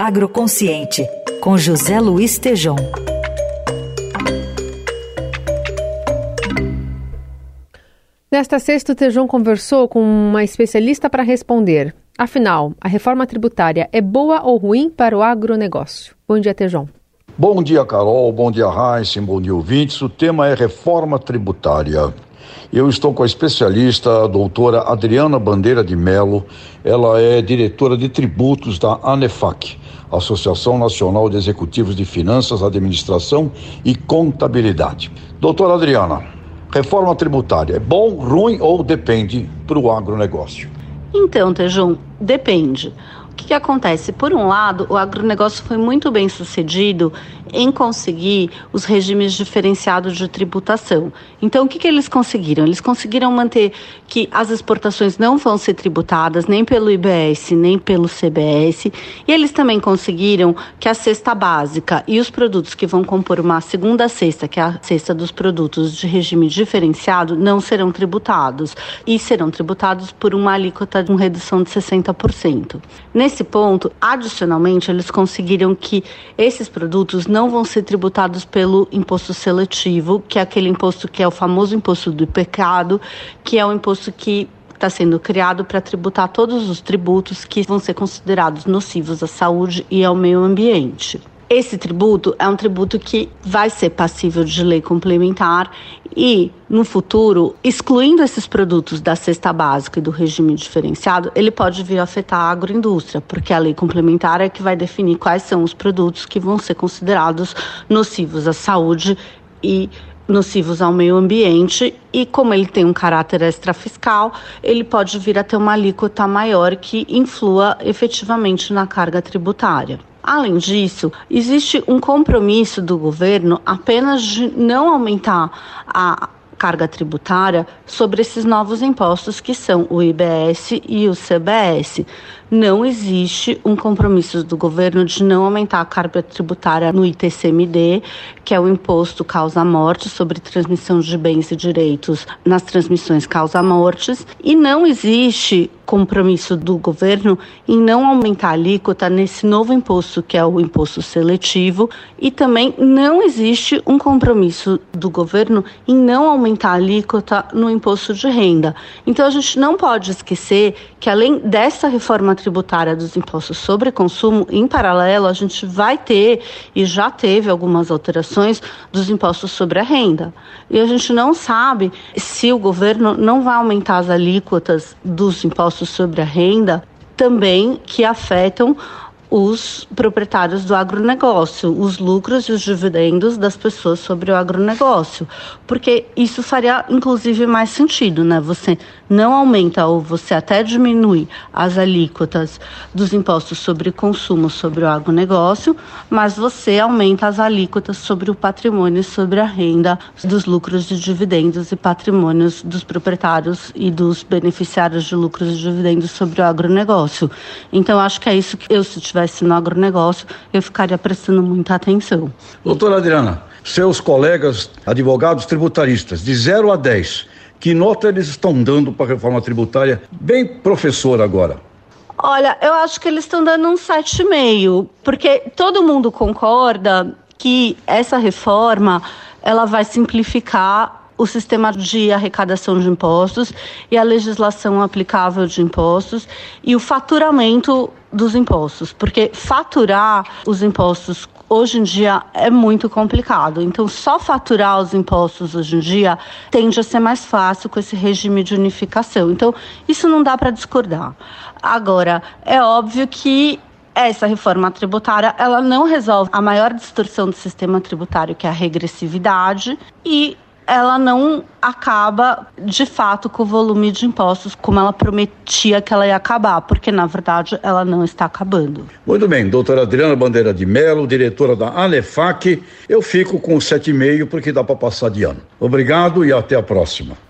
Agroconsciente, com José Luiz Tejom. Nesta sexta, o Tejão conversou com uma especialista para responder. Afinal, a reforma tributária é boa ou ruim para o agronegócio? Bom dia, Tejão. Bom dia, Carol. Bom dia, Raíssa. Bom dia, ouvintes. O tema é reforma tributária. Eu estou com a especialista, a doutora Adriana Bandeira de Melo. Ela é diretora de tributos da ANEFAC, Associação Nacional de Executivos de Finanças, Administração e Contabilidade. Doutora Adriana, reforma tributária é bom, ruim ou depende para o agronegócio? Então, Tejum, depende que, que acontece? Por um lado, o agronegócio foi muito bem sucedido em conseguir os regimes diferenciados de tributação. Então, o que, que eles conseguiram? Eles conseguiram manter que as exportações não vão ser tributadas nem pelo IBS, nem pelo CBS, e eles também conseguiram que a cesta básica e os produtos que vão compor uma segunda cesta, que é a cesta dos produtos de regime diferenciado, não serão tributados, e serão tributados por uma alíquota de uma redução de 60%. Nesse ponto, adicionalmente, eles conseguiram que esses produtos não vão ser tributados pelo imposto seletivo, que é aquele imposto que é o famoso imposto do pecado, que é o imposto que está sendo criado para tributar todos os tributos que vão ser considerados nocivos à saúde e ao meio ambiente. Esse tributo é um tributo que vai ser passível de lei complementar e, no futuro, excluindo esses produtos da cesta básica e do regime diferenciado, ele pode vir a afetar a agroindústria, porque a lei complementar é que vai definir quais são os produtos que vão ser considerados nocivos à saúde e nocivos ao meio ambiente e como ele tem um caráter extrafiscal, ele pode vir a ter uma alíquota maior que influa efetivamente na carga tributária. Além disso, existe um compromisso do governo apenas de não aumentar a carga tributária sobre esses novos impostos que são o IBS e o CBS. Não existe um compromisso do governo de não aumentar a carga tributária no ITCMD, que é o imposto causa-morte sobre transmissão de bens e direitos nas transmissões causa-mortes, e não existe compromisso do governo em não aumentar a alíquota nesse novo imposto que é o imposto seletivo e também não existe um compromisso do governo em não aumentar a alíquota no imposto de renda. Então a gente não pode esquecer que além dessa reforma tributária dos impostos sobre consumo, em paralelo a gente vai ter e já teve algumas alterações dos impostos sobre a renda. E a gente não sabe se o governo não vai aumentar as alíquotas dos impostos sobre a renda também que afetam os proprietários do agronegócio, os lucros e os dividendos das pessoas sobre o agronegócio, porque isso faria inclusive mais sentido, né? Você não aumenta ou você até diminui as alíquotas dos impostos sobre consumo sobre o agronegócio, mas você aumenta as alíquotas sobre o patrimônio e sobre a renda dos lucros e dividendos e patrimônios dos proprietários e dos beneficiários de lucros e dividendos sobre o agronegócio. Então acho que é isso que eu se tiver estivesse no agronegócio, eu ficaria prestando muita atenção. Doutora Adriana, seus colegas advogados tributaristas, de 0 a 10, que nota eles estão dando para a reforma tributária? Bem professor agora. Olha, eu acho que eles estão dando um 7,5, porque todo mundo concorda que essa reforma ela vai simplificar o sistema de arrecadação de impostos e a legislação aplicável de impostos e o faturamento dos impostos, porque faturar os impostos hoje em dia é muito complicado. Então, só faturar os impostos hoje em dia tende a ser mais fácil com esse regime de unificação. Então, isso não dá para discordar. Agora, é óbvio que essa reforma tributária ela não resolve a maior distorção do sistema tributário, que é a regressividade, e ela não acaba de fato com o volume de impostos como ela prometia que ela ia acabar, porque na verdade ela não está acabando. Muito bem, doutora Adriana Bandeira de Mello, diretora da ANEFAC, eu fico com 7,5 porque dá para passar de ano. Obrigado e até a próxima.